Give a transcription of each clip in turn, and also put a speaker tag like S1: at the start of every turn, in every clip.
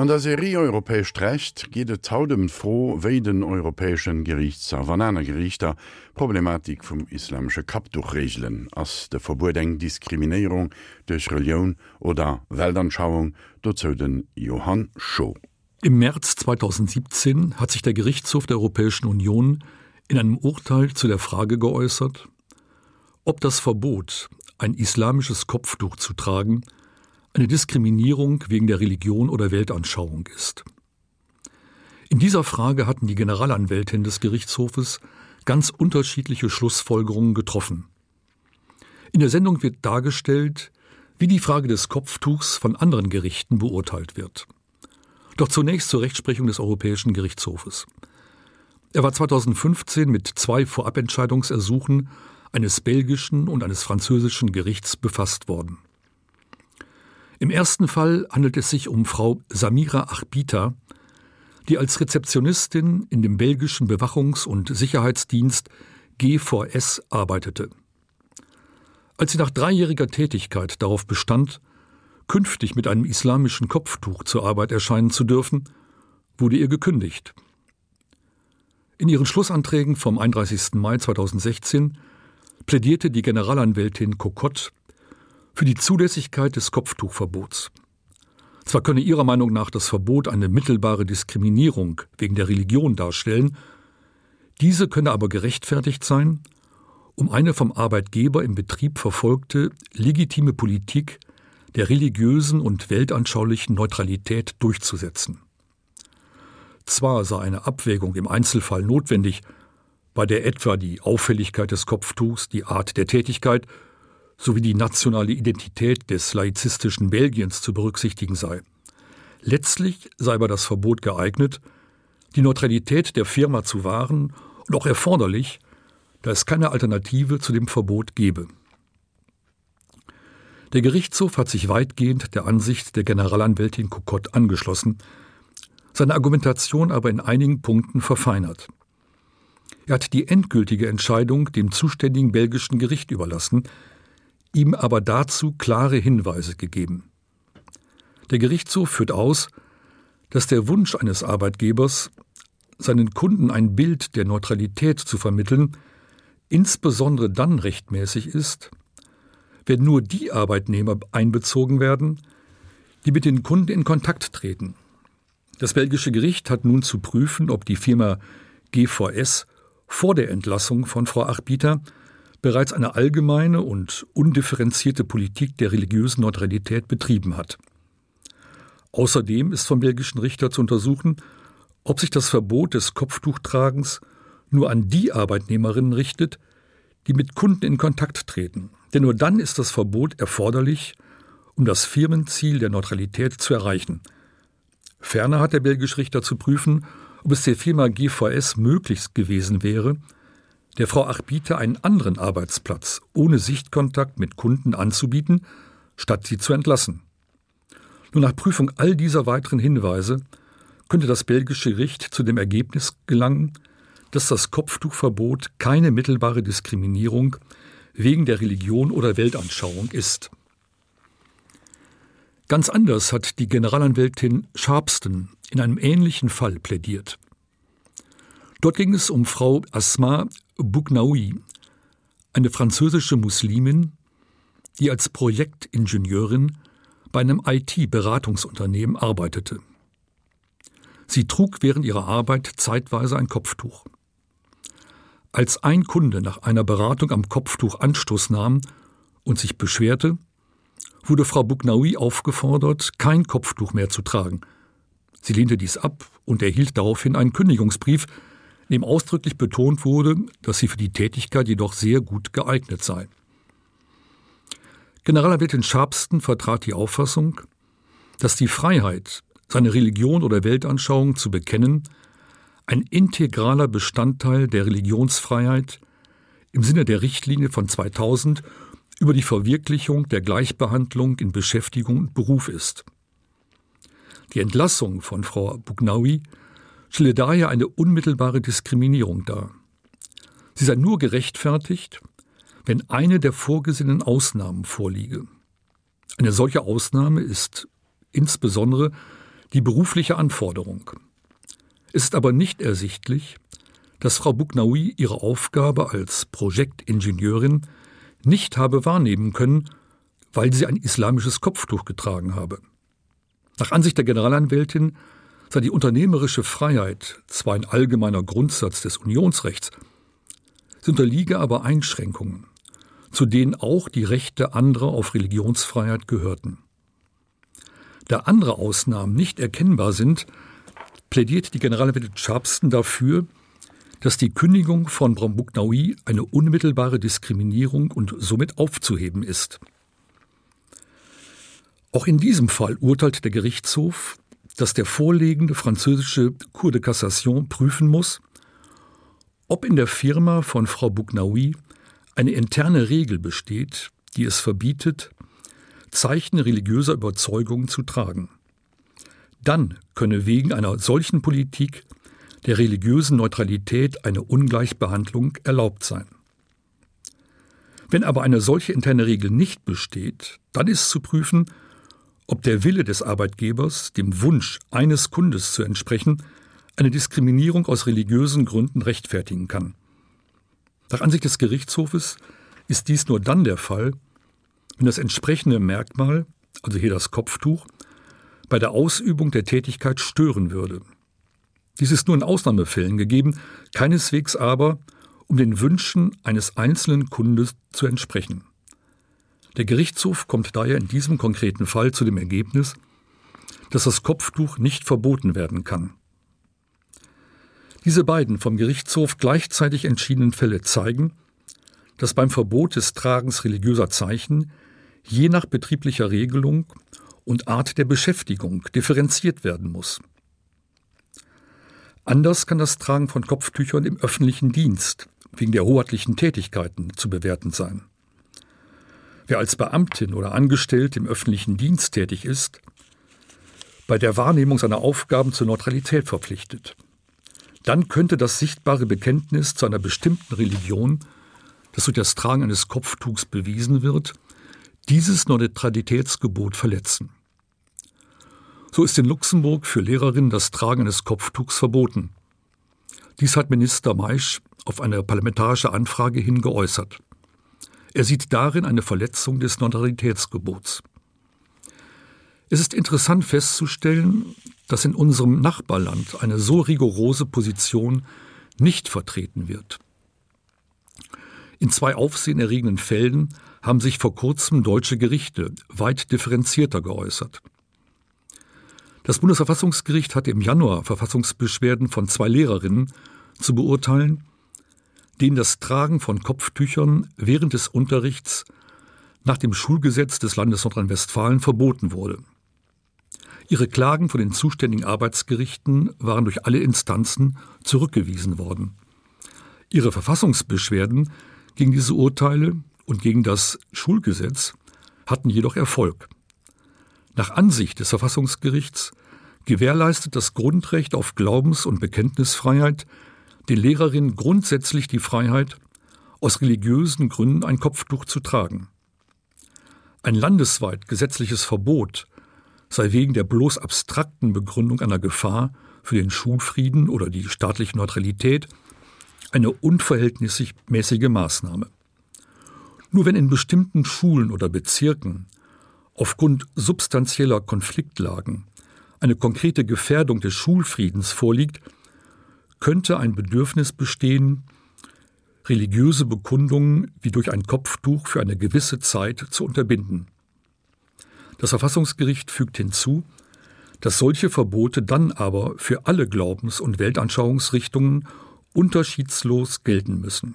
S1: An der Serie europäesch recht geht et taudem froh wéi den europäesschen Gerichtsser Wananer Gerichter Problematik vum islamsche Kapduchregelen ass de Verbudeng Diskriminierung durch Religion oder Weltanschauung dozo den Johann Scho.
S2: Im März 2017 hat sich der Gerichtshof der Europäischen Union in einem Urteil zu der Frage geäußert, ob das Verbot, ein islamisches Kopftuch zu tragen, eine Diskriminierung wegen der Religion oder Weltanschauung ist. In dieser Frage hatten die Generalanwältin des Gerichtshofes ganz unterschiedliche Schlussfolgerungen getroffen. In der Sendung wird dargestellt, wie die Frage des Kopftuchs von anderen Gerichten beurteilt wird. Doch zunächst zur Rechtsprechung des Europäischen Gerichtshofes. Er war 2015 mit zwei Vorabentscheidungsersuchen eines belgischen und eines französischen Gerichts befasst worden. Im ersten Fall handelt es sich um Frau Samira Achbita, die als Rezeptionistin in dem belgischen Bewachungs- und Sicherheitsdienst GVS arbeitete. Als sie nach dreijähriger Tätigkeit darauf bestand, künftig mit einem islamischen Kopftuch zur Arbeit erscheinen zu dürfen, wurde ihr gekündigt. In ihren Schlussanträgen vom 31. Mai 2016 plädierte die Generalanwältin Kokott für die Zulässigkeit des Kopftuchverbots. Zwar könne ihrer Meinung nach das Verbot eine mittelbare Diskriminierung wegen der Religion darstellen, diese könne aber gerechtfertigt sein, um eine vom Arbeitgeber im Betrieb verfolgte legitime Politik der religiösen und weltanschaulichen Neutralität durchzusetzen. Zwar sei eine Abwägung im Einzelfall notwendig, bei der etwa die Auffälligkeit des Kopftuchs, die Art der Tätigkeit sowie die nationale Identität des laizistischen Belgiens zu berücksichtigen sei. Letztlich sei aber das Verbot geeignet, die Neutralität der Firma zu wahren und auch erforderlich, da es keine Alternative zu dem Verbot gebe. Der Gerichtshof hat sich weitgehend der Ansicht der Generalanwältin Kokott angeschlossen, seine Argumentation aber in einigen Punkten verfeinert. Er hat die endgültige Entscheidung dem zuständigen belgischen Gericht überlassen, ihm aber dazu klare Hinweise gegeben. Der Gerichtshof führt aus, dass der Wunsch eines Arbeitgebers, seinen Kunden ein Bild der Neutralität zu vermitteln, insbesondere dann rechtmäßig ist, wenn nur die Arbeitnehmer einbezogen werden, die mit den Kunden in Kontakt treten. Das belgische Gericht hat nun zu prüfen, ob die Firma GVS vor der Entlassung von Frau Achbieter bereits eine allgemeine und undifferenzierte Politik der religiösen Neutralität betrieben hat. Außerdem ist vom belgischen Richter zu untersuchen, ob sich das Verbot des Kopftuchtragens nur an die Arbeitnehmerinnen richtet, die mit Kunden in Kontakt treten. Denn nur dann ist das Verbot erforderlich, um das Firmenziel der Neutralität zu erreichen. Ferner hat der belgische Richter zu prüfen, ob es der Firma GVS möglichst gewesen wäre, der Frau Achbieter einen anderen Arbeitsplatz ohne Sichtkontakt mit Kunden anzubieten, statt sie zu entlassen. Nur nach Prüfung all dieser weiteren Hinweise könnte das belgische Gericht zu dem Ergebnis gelangen, dass das Kopftuchverbot keine mittelbare Diskriminierung wegen der Religion oder Weltanschauung ist. Ganz anders hat die Generalanwältin Sharpston in einem ähnlichen Fall plädiert. Dort ging es um Frau Asma Bugnaoui, eine französische Muslimin, die als Projektingenieurin bei einem IT-Beratungsunternehmen arbeitete. Sie trug während ihrer Arbeit zeitweise ein Kopftuch. Als ein Kunde nach einer Beratung am Kopftuch Anstoß nahm und sich beschwerte, wurde Frau Bugnaoui aufgefordert, kein Kopftuch mehr zu tragen. Sie lehnte dies ab und erhielt daraufhin einen Kündigungsbrief, dem ausdrücklich betont wurde, dass sie für die Tätigkeit jedoch sehr gut geeignet sei. Generalanwältin Sharpston vertrat die Auffassung, dass die Freiheit, seine Religion oder Weltanschauung zu bekennen, ein integraler Bestandteil der Religionsfreiheit im Sinne der Richtlinie von 2000 über die Verwirklichung der Gleichbehandlung in Beschäftigung und Beruf ist. Die Entlassung von Frau Bugnaui stelle daher eine unmittelbare Diskriminierung dar. Sie sei nur gerechtfertigt, wenn eine der vorgesehenen Ausnahmen vorliege. Eine solche Ausnahme ist insbesondere die berufliche Anforderung. Es ist aber nicht ersichtlich, dass Frau Bugnaui ihre Aufgabe als Projektingenieurin nicht habe wahrnehmen können, weil sie ein islamisches Kopftuch getragen habe. Nach Ansicht der Generalanwältin sei die unternehmerische Freiheit zwar ein allgemeiner Grundsatz des Unionsrechts, sie unterliege aber Einschränkungen, zu denen auch die Rechte anderer auf Religionsfreiheit gehörten. Da andere Ausnahmen nicht erkennbar sind, plädiert die Generalanwältin Scharpsten dafür, dass die Kündigung von Brambuknaui eine unmittelbare Diskriminierung und somit aufzuheben ist. Auch in diesem Fall urteilt der Gerichtshof, dass der vorlegende französische Cour de Cassation prüfen muss, ob in der Firma von Frau Bugnaui eine interne Regel besteht, die es verbietet, Zeichen religiöser Überzeugungen zu tragen. Dann könne wegen einer solchen Politik der religiösen Neutralität eine Ungleichbehandlung erlaubt sein. Wenn aber eine solche interne Regel nicht besteht, dann ist zu prüfen, ob der Wille des Arbeitgebers, dem Wunsch eines Kundes zu entsprechen, eine Diskriminierung aus religiösen Gründen rechtfertigen kann. Nach Ansicht des Gerichtshofes ist dies nur dann der Fall, wenn das entsprechende Merkmal, also hier das Kopftuch, bei der Ausübung der Tätigkeit stören würde. Dies ist nur in Ausnahmefällen gegeben, keineswegs aber, um den Wünschen eines einzelnen Kundes zu entsprechen. Der Gerichtshof kommt daher in diesem konkreten Fall zu dem Ergebnis, dass das Kopftuch nicht verboten werden kann. Diese beiden vom Gerichtshof gleichzeitig entschiedenen Fälle zeigen, dass beim Verbot des Tragens religiöser Zeichen je nach betrieblicher Regelung und Art der Beschäftigung differenziert werden muss. Anders kann das Tragen von Kopftüchern im öffentlichen Dienst wegen der hoheitlichen Tätigkeiten zu bewerten sein. Wer als Beamtin oder angestellt im öffentlichen Dienst tätig ist, bei der Wahrnehmung seiner Aufgaben zur Neutralität verpflichtet, dann könnte das sichtbare Bekenntnis zu einer bestimmten Religion, das durch das Tragen eines Kopftuchs bewiesen wird, dieses Neutralitätsgebot verletzen. So ist in Luxemburg für Lehrerinnen das Tragen eines Kopftuchs verboten. Dies hat Minister Meisch auf eine parlamentarische Anfrage hin geäußert. Er sieht darin eine Verletzung des Neutralitätsgebots. Es ist interessant festzustellen, dass in unserem Nachbarland eine so rigorose Position nicht vertreten wird. In zwei aufsehenerregenden Fällen haben sich vor kurzem deutsche Gerichte weit differenzierter geäußert. Das Bundesverfassungsgericht hatte im Januar Verfassungsbeschwerden von zwei Lehrerinnen zu beurteilen, denen das Tragen von Kopftüchern während des Unterrichts nach dem Schulgesetz des Landes Nordrhein-Westfalen verboten wurde. Ihre Klagen von den zuständigen Arbeitsgerichten waren durch alle Instanzen zurückgewiesen worden. Ihre Verfassungsbeschwerden gegen diese Urteile und gegen das Schulgesetz hatten jedoch Erfolg. Nach Ansicht des Verfassungsgerichts gewährleistet das Grundrecht auf Glaubens- und Bekenntnisfreiheit den Lehrerinnen grundsätzlich die Freiheit, aus religiösen Gründen ein Kopftuch zu tragen. Ein landesweit gesetzliches Verbot sei wegen der bloß abstrakten Begründung einer Gefahr für den Schulfrieden oder die staatliche Neutralität eine unverhältnismäßige Maßnahme. Nur wenn in bestimmten Schulen oder Bezirken aufgrund substanzieller Konfliktlagen eine konkrete Gefährdung des Schulfriedens vorliegt, könnte ein Bedürfnis bestehen, religiöse Bekundungen wie durch ein Kopftuch für eine gewisse Zeit zu unterbinden. Das Verfassungsgericht fügt hinzu, dass solche Verbote dann aber für alle Glaubens- und Weltanschauungsrichtungen unterschiedslos gelten müssen.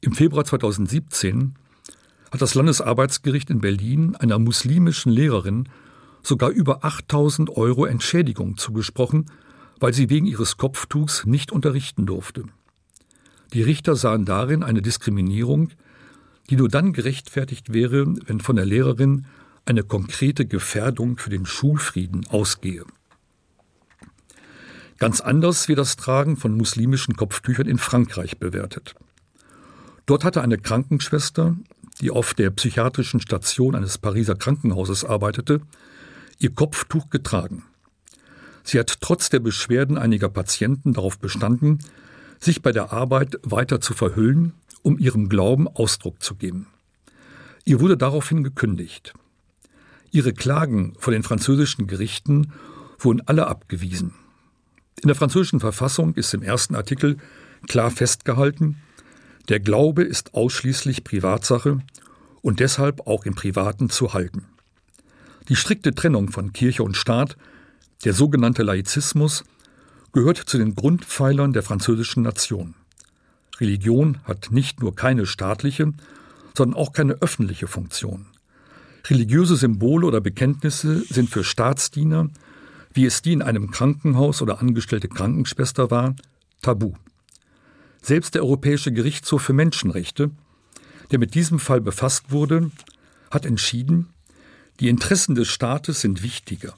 S2: Im Februar 2017 hat das Landesarbeitsgericht in Berlin einer muslimischen Lehrerin sogar über 8000 Euro Entschädigung zugesprochen, weil sie wegen ihres Kopftuchs nicht unterrichten durfte. Die Richter sahen darin eine Diskriminierung, die nur dann gerechtfertigt wäre, wenn von der Lehrerin eine konkrete Gefährdung für den Schulfrieden ausgehe. Ganz anders wie das Tragen von muslimischen Kopftüchern in Frankreich bewertet. Dort hatte eine Krankenschwester, die auf der psychiatrischen Station eines Pariser Krankenhauses arbeitete, ihr Kopftuch getragen. Sie hat trotz der Beschwerden einiger Patienten darauf bestanden, sich bei der Arbeit weiter zu verhüllen, um ihrem Glauben Ausdruck zu geben. Ihr wurde daraufhin gekündigt. Ihre Klagen vor den französischen Gerichten wurden alle abgewiesen. In der französischen Verfassung ist im ersten Artikel klar festgehalten, der Glaube ist ausschließlich Privatsache und deshalb auch im Privaten zu halten. Die strikte Trennung von Kirche und Staat, der sogenannte Laizismus, gehört zu den Grundpfeilern der französischen Nation. Religion hat nicht nur keine staatliche, sondern auch keine öffentliche Funktion. Religiöse Symbole oder Bekenntnisse sind für Staatsdiener, wie es die in einem Krankenhaus oder angestellte Krankenschwester war, tabu. Selbst der Europäische Gerichtshof für Menschenrechte, der mit diesem Fall befasst wurde, hat entschieden, die Interessen des Staates sind wichtiger.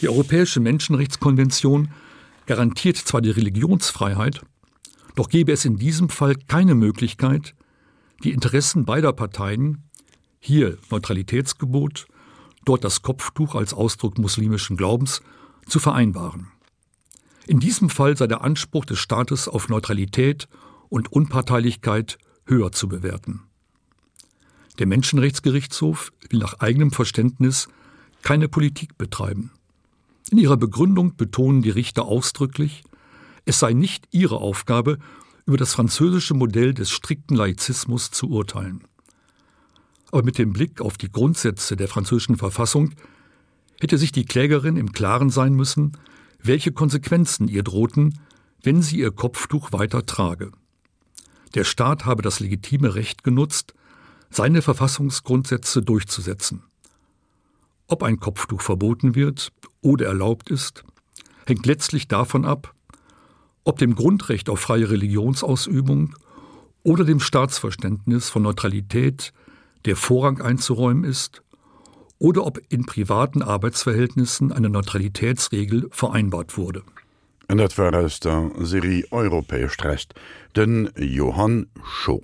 S2: Die Europäische Menschenrechtskonvention garantiert zwar die Religionsfreiheit, doch gebe es in diesem Fall keine Möglichkeit, die Interessen beider Parteien, hier Neutralitätsgebot, dort das Kopftuch als Ausdruck muslimischen Glaubens, zu vereinbaren. In diesem Fall sei der Anspruch des Staates auf Neutralität und Unparteilichkeit höher zu bewerten. Der Menschenrechtsgerichtshof will nach eigenem Verständnis keine Politik betreiben. In ihrer Begründung betonen die Richter ausdrücklich, es sei nicht ihre Aufgabe, über das französische Modell des strikten Laizismus zu urteilen. Aber mit dem Blick auf die Grundsätze der französischen Verfassung hätte sich die Klägerin im Klaren sein müssen, welche Konsequenzen ihr drohten, wenn sie ihr Kopftuch weiter trage. Der Staat habe das legitime Recht genutzt, seine Verfassungsgrundsätze durchzusetzen. Ob ein Kopftuch verboten wird oder erlaubt ist, hängt letztlich davon ab, ob dem Grundrecht auf freie Religionsausübung oder dem Staatsverständnis von Neutralität der Vorrang einzuräumen ist oder ob in privaten Arbeitsverhältnissen eine Neutralitätsregel vereinbart wurde.
S1: En dat war aus der Serie Europäesch recht, den Johann Scho.